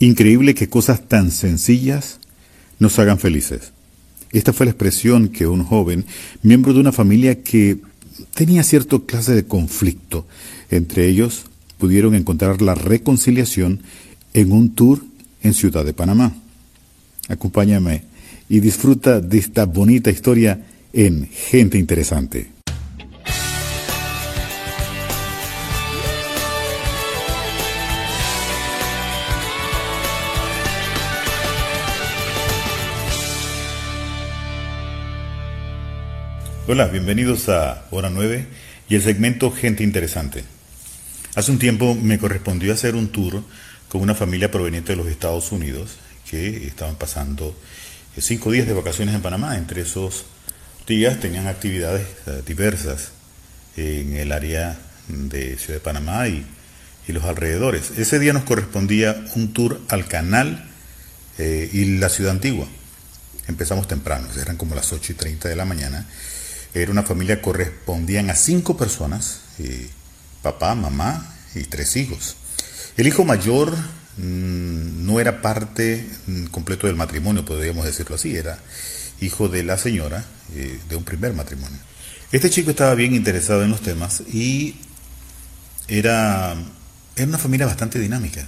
Increíble que cosas tan sencillas nos hagan felices. Esta fue la expresión que un joven, miembro de una familia que tenía cierto clase de conflicto, entre ellos pudieron encontrar la reconciliación en un tour en Ciudad de Panamá. Acompáñame y disfruta de esta bonita historia en Gente Interesante. Hola, bienvenidos a Hora 9 y el segmento Gente Interesante. Hace un tiempo me correspondió hacer un tour con una familia proveniente de los Estados Unidos que estaban pasando eh, cinco días de vacaciones en Panamá. Entre esos días tenían actividades eh, diversas en el área de Ciudad de Panamá y, los alrededores. Ese día nos correspondía un tour al canal eh, y la ciudad antigua. Empezamos temprano, eran como las 8 y 30 de la mañana era una familia, correspondían a cinco personas, papá, mamá y tres hijos. El hijo mayor mm, no era parte mm, completo del matrimonio, podríamos decirlo así, era hijo de la señora eh, de un primer matrimonio. Este chico estaba bien interesado en los temas y era, era una familia bastante dinámica.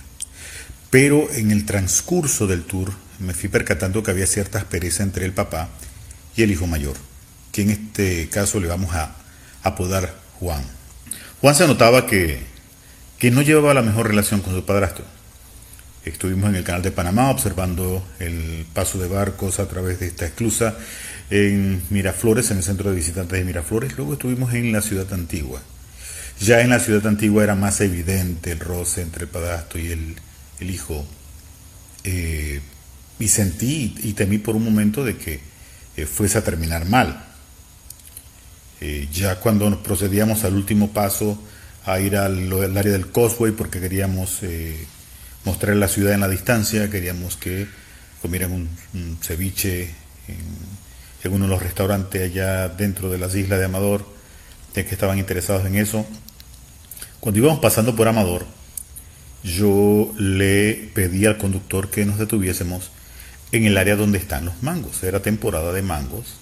Pero en el transcurso del tour me fui percatando que había cierta aspereza entre el papá y el hijo mayor que en este caso le vamos a apodar Juan. Juan se notaba que, que no llevaba la mejor relación con su padrastro. Estuvimos en el canal de Panamá observando el paso de barcos a través de esta esclusa en Miraflores, en el centro de visitantes de Miraflores. Luego estuvimos en la ciudad antigua. Ya en la ciudad antigua era más evidente el roce entre el padrastro y el, hijo. Eh, y sentí y temí por un momento de que eh, fuese a terminar mal. Eh, ya cuando procedíamos al último paso a ir al, área del Causeway porque queríamos eh, mostrar la ciudad en la distancia, queríamos que comieran un, ceviche en, uno de los restaurantes allá dentro de las islas de Amador, ya que estaban interesados en eso. Cuando íbamos pasando por Amador, yo le pedí al conductor que nos detuviésemos en el área donde están los mangos. Era temporada de mangos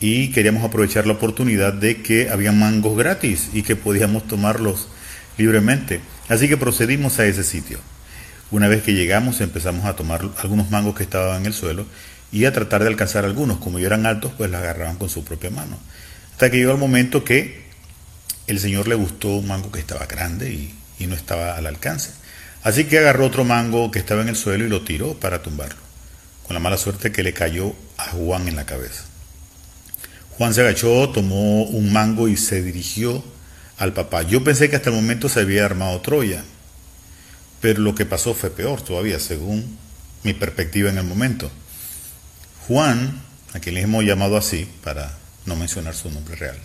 y queríamos aprovechar la oportunidad de que había mangos gratis y que podíamos tomarlos libremente. Así que procedimos a ese sitio. Una vez que llegamos empezamos a tomar algunos mangos que estaban en el suelo y a tratar de alcanzar algunos. Como yo eran altos, pues los agarraban con su propia mano. Hasta que llegó el momento que el señor le gustó un mango que estaba grande y, y no estaba al alcance. Así que agarró otro mango que estaba en el suelo y lo tiró para tumbarlo. Con la mala suerte que le cayó a Juan en la cabeza. Juan se agachó, tomó un mango y se dirigió al papá. Yo pensé que hasta el momento se había armado Troya, pero lo que pasó fue peor todavía, según mi perspectiva en el momento. Juan, a quien le hemos llamado así, para no mencionar su nombre real,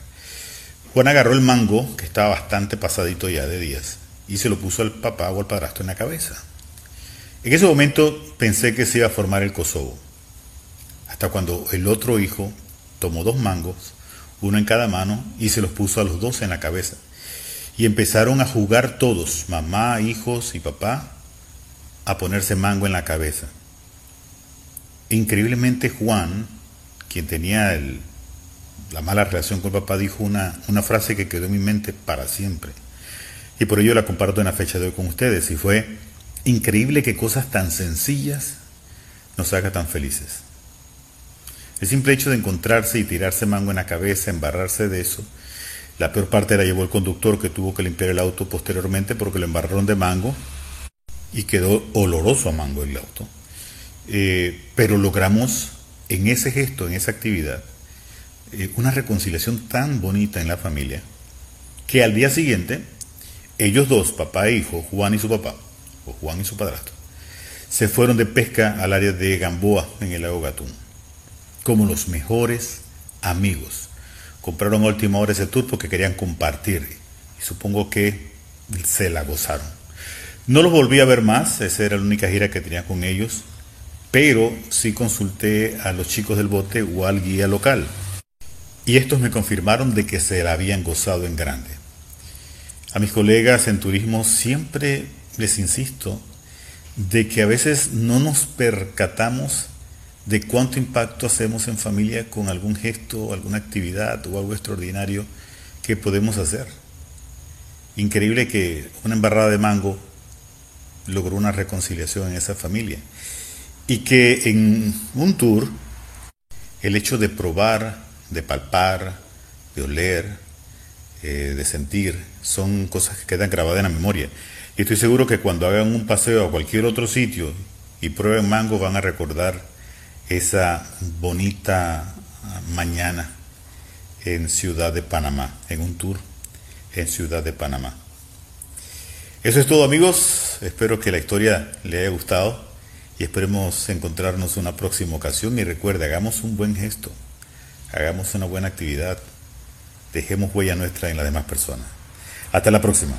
Juan agarró el mango, que estaba bastante pasadito ya de días, y se lo puso al papá o al padrastro en la cabeza. En ese momento pensé que se iba a formar el Kosovo, hasta cuando el otro hijo tomó dos mangos, uno en cada mano, y se los puso a los dos en la cabeza. Y empezaron a jugar todos, mamá, hijos y papá, a ponerse mango en la cabeza. Increíblemente Juan, quien tenía la mala relación con el papá, dijo una, una frase que quedó en mi mente para siempre. Y por ello la comparto en la fecha de hoy con ustedes. Y fue increíble que cosas tan sencillas nos hagan tan felices. El simple hecho de encontrarse y tirarse mango en la cabeza, embarrarse de eso, la peor parte la llevó el conductor que tuvo que limpiar el auto posteriormente porque lo embarraron de mango y quedó oloroso a mango el auto. Eh, pero logramos en ese gesto, en esa actividad, eh, una reconciliación tan bonita en la familia que al día siguiente ellos dos, papá e hijo, Juan y su papá, o Juan y su padrastro, se fueron de pesca al área de Gamboa en el lago Gatún como los mejores amigos. Compraron a última hora ese tour porque querían compartir y supongo que se la gozaron. No los volví a ver más, esa era la única gira que tenía con ellos, pero sí consulté a los chicos del bote o al guía local. Y estos me confirmaron de que se la habían gozado en grande. A mis colegas en turismo siempre les insisto de que a veces no nos percatamos de cuánto impacto hacemos en familia con algún gesto, alguna actividad o algo extraordinario que podemos hacer. Increíble que una embarrada de mango logró una reconciliación en esa familia. Y que en un tour, el hecho de probar, de palpar, de oler, eh, de sentir, son cosas que quedan grabadas en la memoria. Y estoy seguro que cuando hagan un paseo a cualquier otro sitio y prueben mango van a recordar esa bonita mañana en Ciudad de Panamá, en un tour en Ciudad de Panamá. Eso es todo amigos, espero que la historia le haya gustado y esperemos encontrarnos una próxima ocasión y recuerde, hagamos un buen gesto, hagamos una buena actividad, dejemos huella nuestra en las demás personas. Hasta la próxima.